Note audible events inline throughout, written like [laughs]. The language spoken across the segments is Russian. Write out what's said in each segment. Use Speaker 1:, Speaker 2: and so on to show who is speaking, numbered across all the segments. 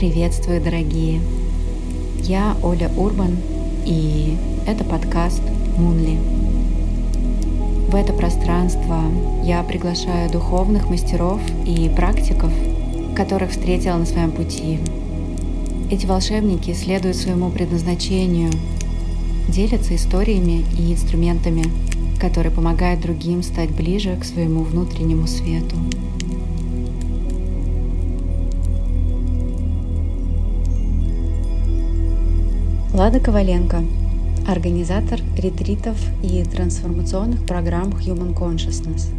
Speaker 1: Приветствую, дорогие! Я Оля Урбан, и это подкаст «Мунли». В это пространство я приглашаю духовных мастеров и практиков, которых встретила на своем пути. Эти волшебники следуют своему предназначению, делятся историями и инструментами, которые помогают другим стать ближе к своему внутреннему свету. Лада Коваленко, организатор ретритов и трансформационных программ Human Consciousness,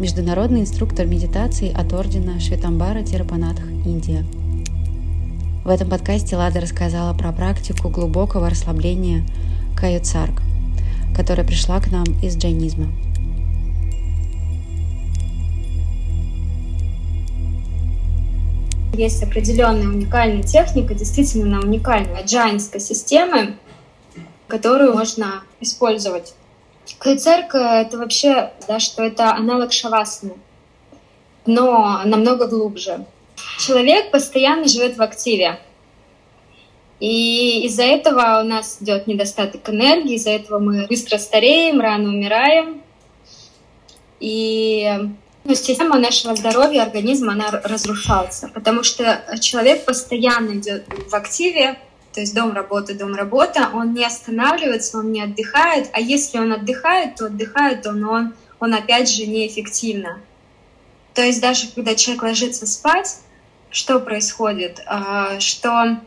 Speaker 1: международный инструктор медитации от Ордена Шветамбара Тирапанатх, Индия. В этом подкасте Лада рассказала про практику глубокого расслабления Каюцарг, которая пришла к нам из джайнизма –
Speaker 2: Есть определенная уникальная техника, действительно уникальная джайнской системы, которую можно использовать. Кайцерка — это вообще, да, что это аналог шавасаны, но намного глубже. Человек постоянно живет в активе. И из-за этого у нас идет недостаток энергии, из-за этого мы быстро стареем, рано умираем. И ну, система нашего здоровья, организма, она разрушается, потому что человек постоянно идет в активе, то есть дом, работа, дом, работа, он не останавливается, он не отдыхает, а если он отдыхает, то отдыхает он, он, он опять же неэффективно. То есть даже когда человек ложится спать, что происходит? А, что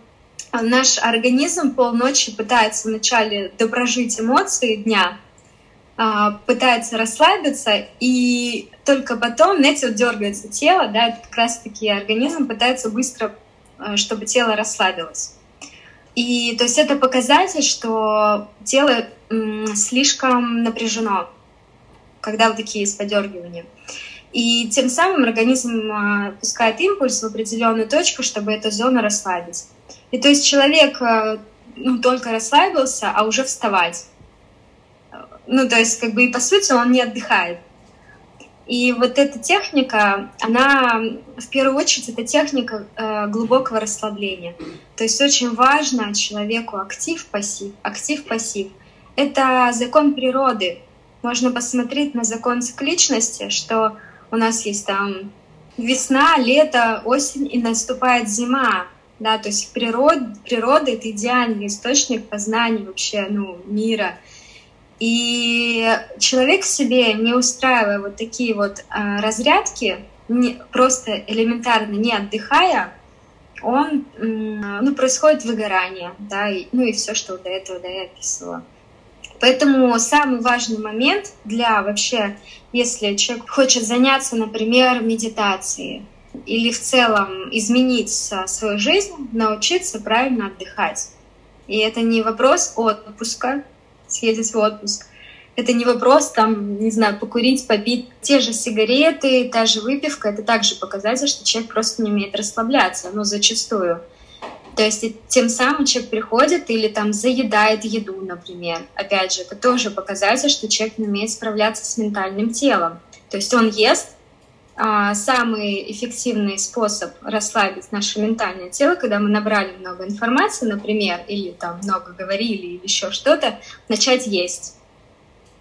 Speaker 2: наш организм полночи пытается вначале допрожить эмоции дня, пытается расслабиться, и только потом, знаете, вот дергается тело, да, это как раз-таки организм пытается быстро, а, чтобы тело расслабилось. И то есть это показатель, что тело слишком напряжено, когда вот такие есть подергивания. И тем самым организм а, пускает импульс в определенную точку, чтобы эту зону расслабить. И то есть человек ну, только расслабился, а уже вставать. Ну, то есть, как бы и по сути он не отдыхает. И вот эта техника, она в первую очередь это техника э, глубокого расслабления. То есть очень важно человеку актив-пассив. Актив-пассив. Это закон природы. Можно посмотреть на закон цикличности, что у нас есть там весна, лето, осень и наступает зима. Да, то есть природа, природа — это идеальный источник познания вообще ну, мира — и человек себе, не устраивая вот такие вот э, разрядки, не, просто элементарно не отдыхая, он, э, ну, происходит выгорание, да, и, ну и все, что до этого да, я описывала. Поэтому самый важный момент для вообще, если человек хочет заняться, например, медитацией или в целом изменить свою жизнь, научиться правильно отдыхать. И это не вопрос отпуска, съездить в отпуск. Это не вопрос, там, не знаю, покурить, попить. Те же сигареты, та же выпивка — это также показатель, что человек просто не умеет расслабляться, ну, зачастую. То есть тем самым человек приходит или там заедает еду, например. Опять же, это тоже показатель, что человек не умеет справляться с ментальным телом. То есть он ест, самый эффективный способ расслабить наше ментальное тело, когда мы набрали много информации, например, или там много говорили, или еще что-то, начать есть.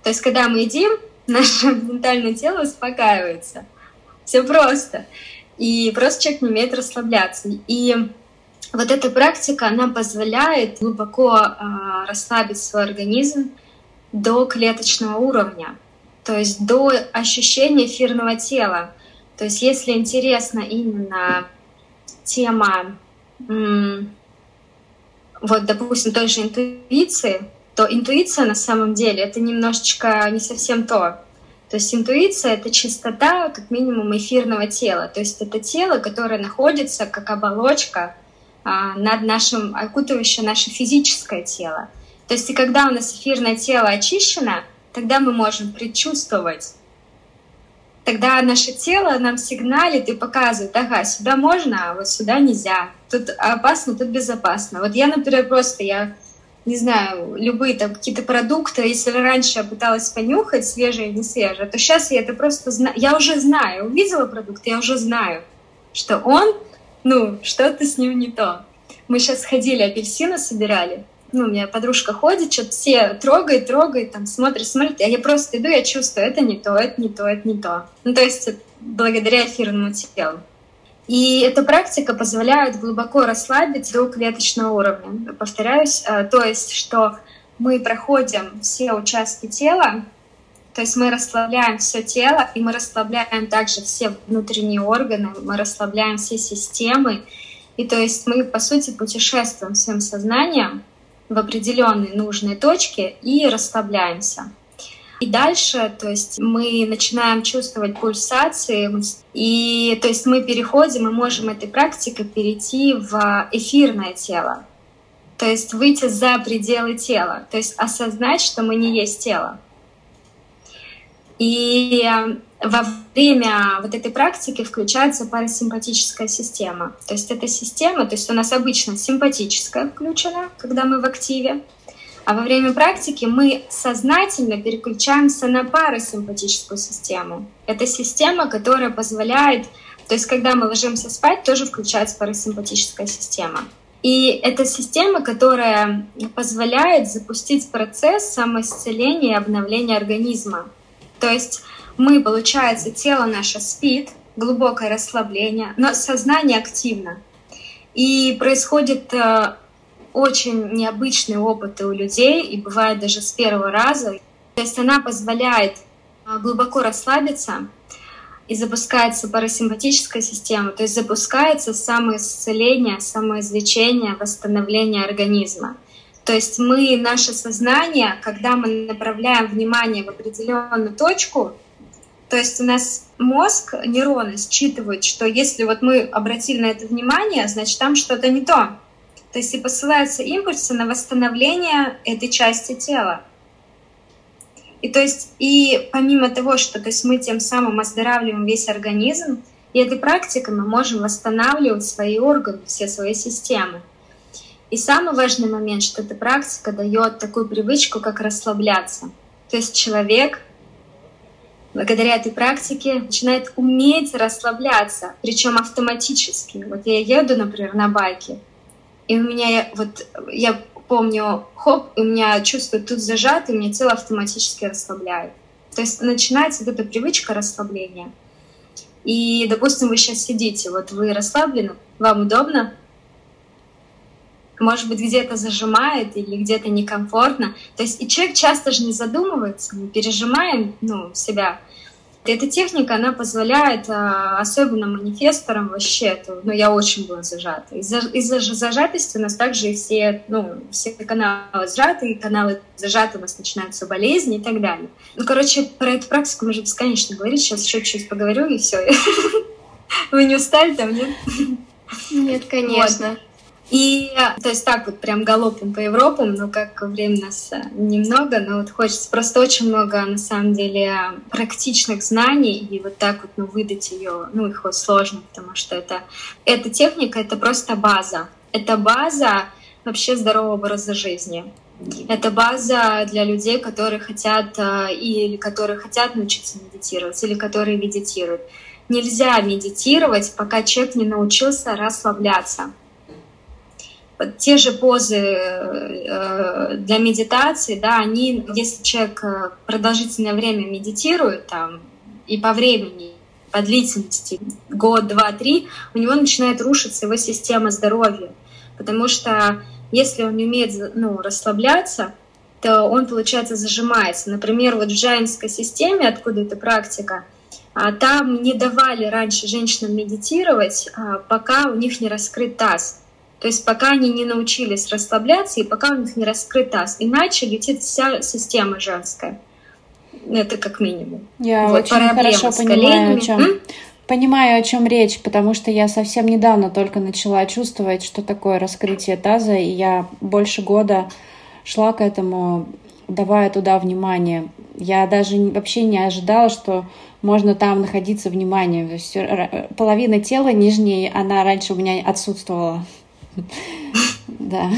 Speaker 2: То есть, когда мы едим, [laughs] наше ментальное тело успокаивается. Все просто. И просто человек не умеет расслабляться. И вот эта практика, она позволяет глубоко э, расслабить свой организм до клеточного уровня, то есть до ощущения эфирного тела. То есть если интересна именно тема, вот, допустим, той же интуиции, то интуиция на самом деле это немножечко не совсем то. То есть интуиция — это чистота, как минимум, эфирного тела. То есть это тело, которое находится как оболочка а, над нашим, окутывающее наше физическое тело. То есть и когда у нас эфирное тело очищено, тогда мы можем предчувствовать тогда наше тело нам сигналит и показывает, ага, сюда можно, а вот сюда нельзя. Тут опасно, тут безопасно. Вот я, например, просто, я не знаю, любые там какие-то продукты, если раньше я пыталась понюхать, свежее не свежее, то сейчас я это просто знаю, я уже знаю, увидела продукт, я уже знаю, что он ну, что-то с ним не то. Мы сейчас ходили, апельсины собирали, ну, у меня подружка ходит, что-то все трогает, трогает, там, смотрит, смотрит, а я просто иду, я чувствую, это не то, это не то, это не то. Ну, то есть благодаря эфирному телу. И эта практика позволяет глубоко расслабить до клеточного уровня. Повторяюсь, э, то есть, что мы проходим все участки тела, то есть мы расслабляем все тело, и мы расслабляем также все внутренние органы, мы расслабляем все системы. И то есть мы, по сути, путешествуем своим сознанием в определенные нужные точки и расслабляемся. И дальше, то есть мы начинаем чувствовать пульсации, и то есть мы переходим, мы можем этой практикой перейти в эфирное тело, то есть выйти за пределы тела, то есть осознать, что мы не есть тело. И во время вот этой практики включается парасимпатическая система. То есть эта система, то есть у нас обычно симпатическая включена, когда мы в активе, а во время практики мы сознательно переключаемся на парасимпатическую систему. Это система, которая позволяет, то есть когда мы ложимся спать, тоже включается парасимпатическая система. И это система, которая позволяет запустить процесс самоисцеления и обновления организма. То есть мы, получается, тело наше спит, глубокое расслабление, но сознание активно. И происходит э, очень необычные опыты у людей, и бывает даже с первого раза. То есть она позволяет э, глубоко расслабиться, и запускается парасимпатическая система, то есть запускается самоисцеление, самоизлечение, восстановление организма. То есть мы, наше сознание, когда мы направляем внимание в определенную точку, то есть у нас мозг, нейроны считывают, что если вот мы обратили на это внимание, значит там что-то не то. То есть и посылаются импульсы на восстановление этой части тела. И то есть и помимо того, что то есть мы тем самым оздоравливаем весь организм, и этой практикой мы можем восстанавливать свои органы, все свои системы. И самый важный момент, что эта практика дает такую привычку, как расслабляться. То есть человек благодаря этой практике начинает уметь расслабляться, причем автоматически. Вот я еду, например, на байке, и у меня вот я помню, хоп, и у меня чувство тут зажато, и мне тело автоматически расслабляет. То есть начинается вот эта привычка расслабления. И, допустим, вы сейчас сидите, вот вы расслаблены, вам удобно, может быть, где-то зажимает или где-то некомфортно. То есть и человек часто же не задумывается, мы пережимаем ну, себя. Эта техника, она позволяет, а, особенно манифесторам вообще, это, ну, я очень была зажата. Из-за, из-за зажатости у нас также и все, ну, все каналы сжаты, и каналы зажаты, у нас начинаются болезни и так далее. Ну, короче, про эту практику можно бесконечно говорить, сейчас еще чуть-чуть поговорю, и все. [laughs] Вы не устали там, нет?
Speaker 1: Нет, конечно.
Speaker 2: И, то есть так вот прям галопом по Европам, но как время у нас немного, но вот хочется просто очень много, на самом деле, практичных знаний, и вот так вот, ну, выдать ее, ну, их вот сложно, потому что это, эта техника — это просто база. Это база вообще здорового образа жизни. Это база для людей, которые хотят э, или которые хотят научиться медитировать, или которые медитируют. Нельзя медитировать, пока человек не научился расслабляться те же позы э, для медитации, да, они, если человек э, продолжительное время медитирует там и по времени, по длительности, год, два, три, у него начинает рушиться его система здоровья. Потому что если он не умеет ну, расслабляться, то он, получается, зажимается. Например, вот в джайнской системе, откуда эта практика, а, там не давали раньше женщинам медитировать, а, пока у них не раскрыт таз. То есть пока они не научились расслабляться и пока у них не раскрыт таз. Иначе летит вся система женская. Это как минимум.
Speaker 1: Я вот, очень хорошо понимаю, о чем. Понимаю, о чем речь, потому что я совсем недавно только начала чувствовать, что такое раскрытие таза, и я больше года шла к этому, давая туда внимание. Я даже вообще не ожидала, что можно там находиться внимание. То есть половина тела нижней, она раньше у меня отсутствовала. [laughs]
Speaker 2: Да.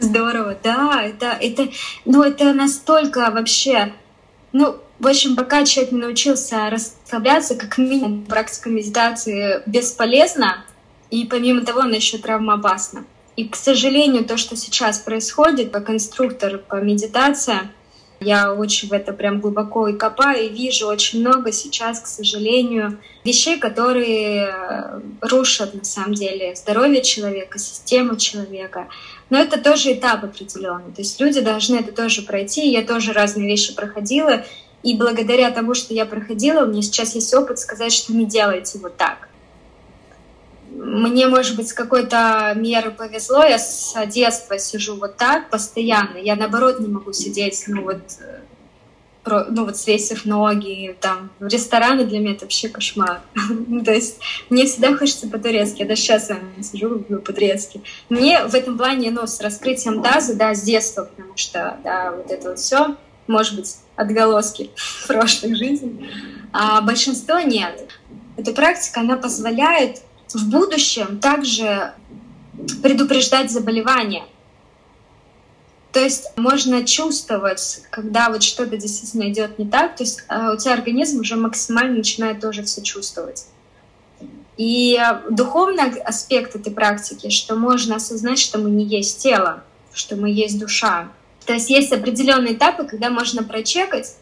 Speaker 2: Здорово, да, это, это, ну, это настолько вообще, ну, в общем, пока человек не научился расслабляться, как минимум практика медитации бесполезна, И помимо того, она еще травмоопасна. И, к сожалению, то, что сейчас происходит, как инструктор по медитации, я очень в это прям глубоко и копаю, и вижу очень много сейчас, к сожалению, вещей, которые э, рушат на самом деле здоровье человека, систему человека. Но это тоже этап определенный. То есть люди должны это тоже пройти. Я тоже разные вещи проходила. И благодаря тому, что я проходила, у меня сейчас есть опыт сказать, что не делайте вот так мне, может быть, с какой-то меры повезло, я с детства сижу вот так постоянно, я наоборот не могу сидеть, ну вот, про, ну вот свесив ноги, там, в рестораны для меня это вообще кошмар. [laughs] Ну, то есть мне всегда хочется по-турецки, я даже сейчас сижу, люблю по-турецки. Мне в этом плане, ну, с раскрытием таза, да, с детства, потому что, да, вот это вот все, может быть, отголоски [laughs] прошлых жизней, а большинство нет. Эта практика, она позволяет в будущем также предупреждать заболевания. То есть можно чувствовать, когда вот что-то действительно идет не так, то есть э, у тебя организм уже максимально начинает тоже все чувствовать. И духовный аспект этой практики, что можно осознать, что мы не есть тело, что мы есть душа. То есть есть определенные этапы, когда можно прочекать,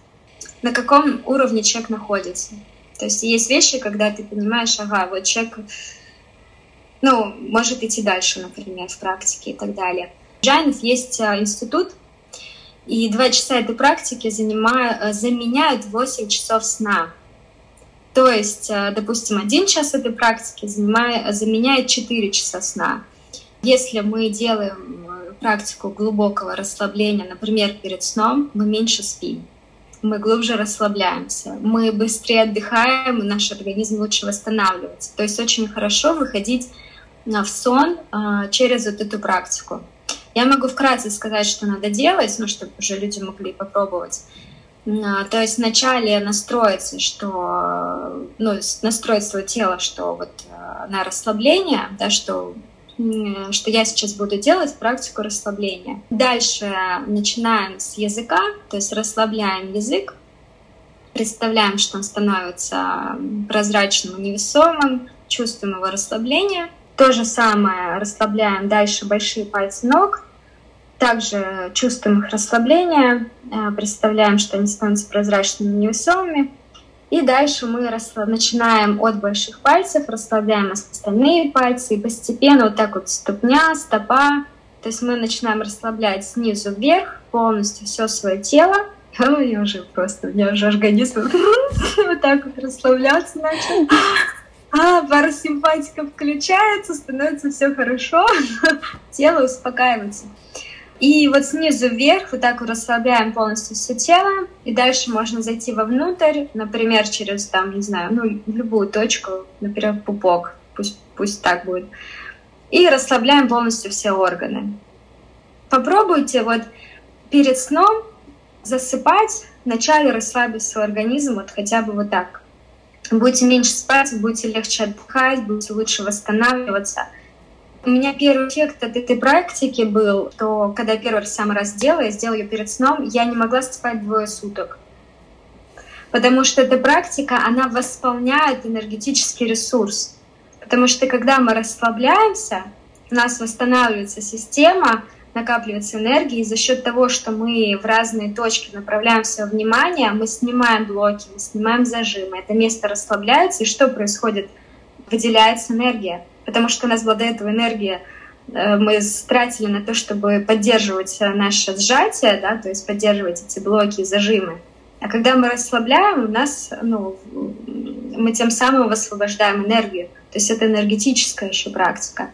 Speaker 2: на каком уровне человек находится. То есть есть вещи, когда ты понимаешь, ага, вот человек ну, может идти дальше, например, в практике и так далее. В Джайнов есть а, институт, и два часа этой практики занимают, э, заменяют 8 часов сна. То есть, э, допустим, один час этой практики занимает, заменяет 4 часа сна. Если мы делаем э, практику глубокого расслабления, например, перед сном, мы меньше спим, мы глубже расслабляемся, мы быстрее отдыхаем, наш организм лучше восстанавливается. То есть очень хорошо выходить в сон а, через вот эту практику. Я могу вкратце сказать, что надо делать, ну, чтобы уже люди могли попробовать. А, то есть вначале настроиться, что, ну, настроить свое тело, что вот а, на расслабление, да, что что я сейчас буду делать практику расслабления. Дальше начинаем с языка, то есть расслабляем язык, представляем, что он становится прозрачным невесомым, чувствуем его расслабление — то же самое расслабляем дальше большие пальцы ног. Также чувствуем их расслабление, э, представляем, что они становятся прозрачными и невесомыми. И дальше мы начинаем от больших пальцев, расслабляем остальные пальцы, и постепенно вот так вот ступня, стопа. То есть мы начинаем расслаблять снизу вверх полностью все свое тело. А у меня уже просто, у меня уже организм [laughs] вот так вот расслабляться начал а, парасимпатика включается, становится все хорошо, [laughs] тело успокаивается. И вот снизу вверх вот так вот расслабляем полностью все тело, и дальше можно зайти вовнутрь, например, через там, не знаю, ну, любую точку, например, пупок, пусть, пусть так будет. И расслабляем полностью все органы. Попробуйте вот перед сном засыпать, вначале расслабить свой организм вот хотя бы вот так будете меньше спать, будете легче отдыхать, будете лучше восстанавливаться. У меня первый эффект от этой практики был, что когда первый раз сам раз сделала, я сделала ее перед сном, я не могла спать двое суток. Потому что эта практика, она восполняет энергетический ресурс. Потому что когда мы расслабляемся, у нас восстанавливается система, накапливается энергия, и за счет того, что мы в разные точки направляем свое внимание, мы снимаем блоки, мы снимаем зажимы, это место расслабляется, и что происходит? Выделяется энергия, потому что у нас была до этого энергия, э, мы тратили на то, чтобы поддерживать наше сжатие, да, то есть поддерживать эти блоки и зажимы. А когда мы расслабляем, у нас, ну, мы тем самым высвобождаем энергию. То есть это энергетическая еще практика.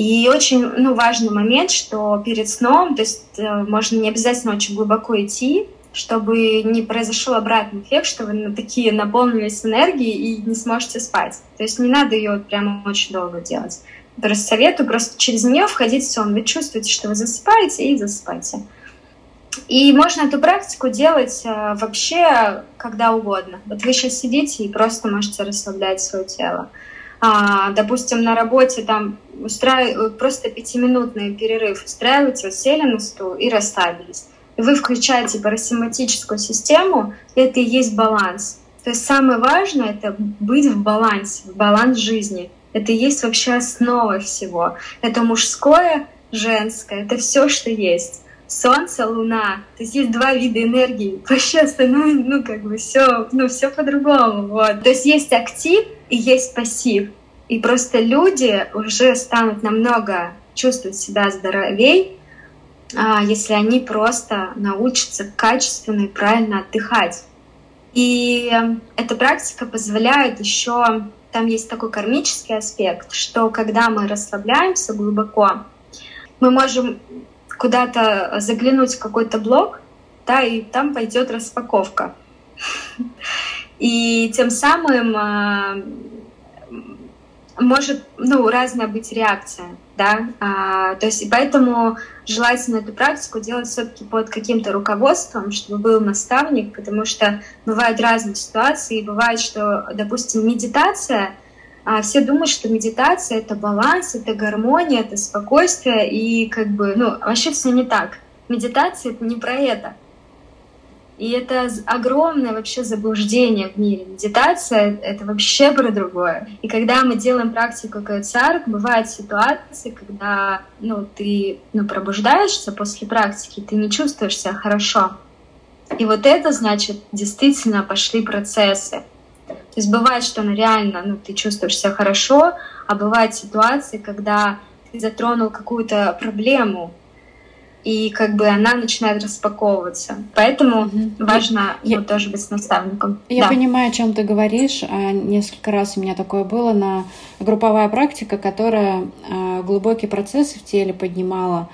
Speaker 2: И очень ну, важный момент, что перед сном, то есть э, можно не обязательно очень глубоко идти, чтобы не произошел обратный эффект, что вы такие наполнились энергией и не сможете спать. То есть не надо ее прямо очень долго делать. Просто советую просто через нее входить в сон. Вы чувствуете, что вы засыпаете и засыпаете. И можно эту практику делать э, вообще когда угодно. Вот вы сейчас сидите и просто можете расслаблять свое тело а, допустим, на работе там устраив... просто пятиминутный перерыв устраиваете, вот сели на стул и расслабились. И вы включаете парасимпатическую систему, это и есть баланс. То есть самое важное — это быть в балансе, в баланс жизни. Это и есть вообще основа всего. Это мужское, женское, это все, что есть. Солнце, Луна. То есть есть два вида энергии. [laughs] Вообще остальное, ну, как бы все, ну, все по-другому. Вот. То есть есть актив и есть пассив. И просто люди уже станут намного чувствовать себя здоровей, а, если они просто научатся качественно и правильно отдыхать. И эта практика позволяет еще, там есть такой кармический аспект, что когда мы расслабляемся глубоко, мы можем куда-то заглянуть в какой-то блок, да, и там пойдет распаковка. И тем самым а, может ну, разная быть реакция, да, а, то есть поэтому желательно эту практику делать все-таки под каким-то руководством, чтобы был наставник, потому что бывают разные ситуации, и бывает, что, допустим, медитация, а, все думают, что медитация это баланс, это гармония, это спокойствие, и как бы, ну, вообще все не так. Медитация это не про это. И это огромное вообще заблуждение в мире. Медитация — это вообще про другое. И когда мы делаем практику кайцарк, бывают ситуации, когда ну, ты ну, пробуждаешься после практики, ты не чувствуешь себя хорошо. И вот это значит, действительно пошли процессы. То есть бывает, что ну, реально ну, ты чувствуешь себя хорошо, а бывают ситуации, когда ты затронул какую-то проблему, и как бы она начинает распаковываться. Поэтому угу. важно я, ну, тоже быть с наставником.
Speaker 1: Я да. понимаю, о чем ты говоришь. А, несколько раз у меня такое было на групповая практика, которая а, глубокие процессы в теле поднимала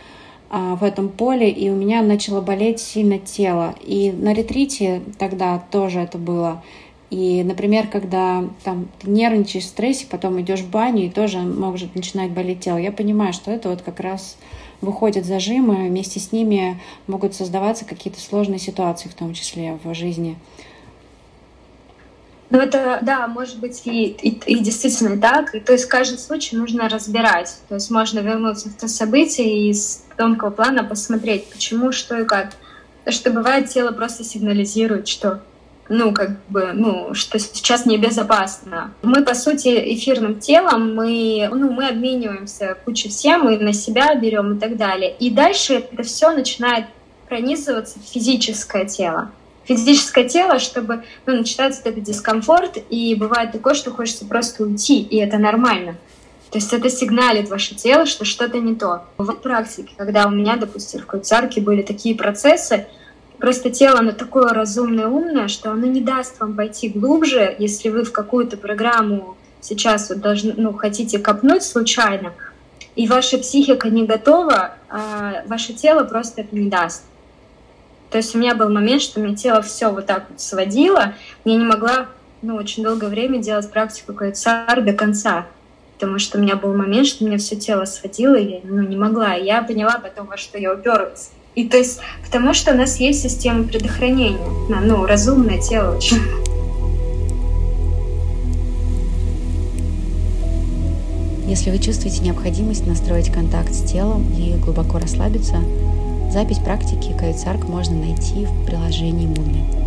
Speaker 1: а, в этом поле, и у меня начало болеть сильно тело. И на ретрите тогда тоже это было. И, например, когда там ты нервничаешь в стрессе, потом идешь в баню, и тоже может начинать болеть тело. Я понимаю, что это вот как раз выходят зажимы, вместе с ними могут создаваться какие-то сложные ситуации, в том числе в жизни.
Speaker 2: Ну, это, да, может быть и, и, и действительно так. То есть каждый случай нужно разбирать. То есть можно вернуться в то событие и с тонкого плана посмотреть, почему, что и как. Потому что бывает, тело просто сигнализирует, что ну, как бы, ну, что сейчас небезопасно. Мы, по сути, эфирным телом, мы, ну, мы обмениваемся кучей всем, мы на себя берем и так далее. И дальше это все начинает пронизываться в физическое тело. Физическое тело, чтобы ну, начинается этот дискомфорт, и бывает такое, что хочется просто уйти, и это нормально. То есть это сигналит ваше тело, что что-то не то. В практике, когда у меня, допустим, в Куцарке были такие процессы, Просто тело, оно такое разумное, умное, что оно не даст вам пойти глубже, если вы в какую-то программу сейчас вот должны, ну, хотите копнуть случайно, и ваша психика не готова, а ваше тело просто это не даст. То есть у меня был момент, что мне тело все вот так вот сводило, я не могла ну, очень долгое время делать практику кайцар до конца, потому что у меня был момент, что мне все тело сводило, и я ну, не могла. Я поняла потом, во что я уперлась. И то есть, потому что у нас есть система предохранения, ну, разумное тело очень.
Speaker 1: Если вы чувствуете необходимость настроить контакт с телом и глубоко расслабиться, запись практики Кайцарк можно найти в приложении Муми.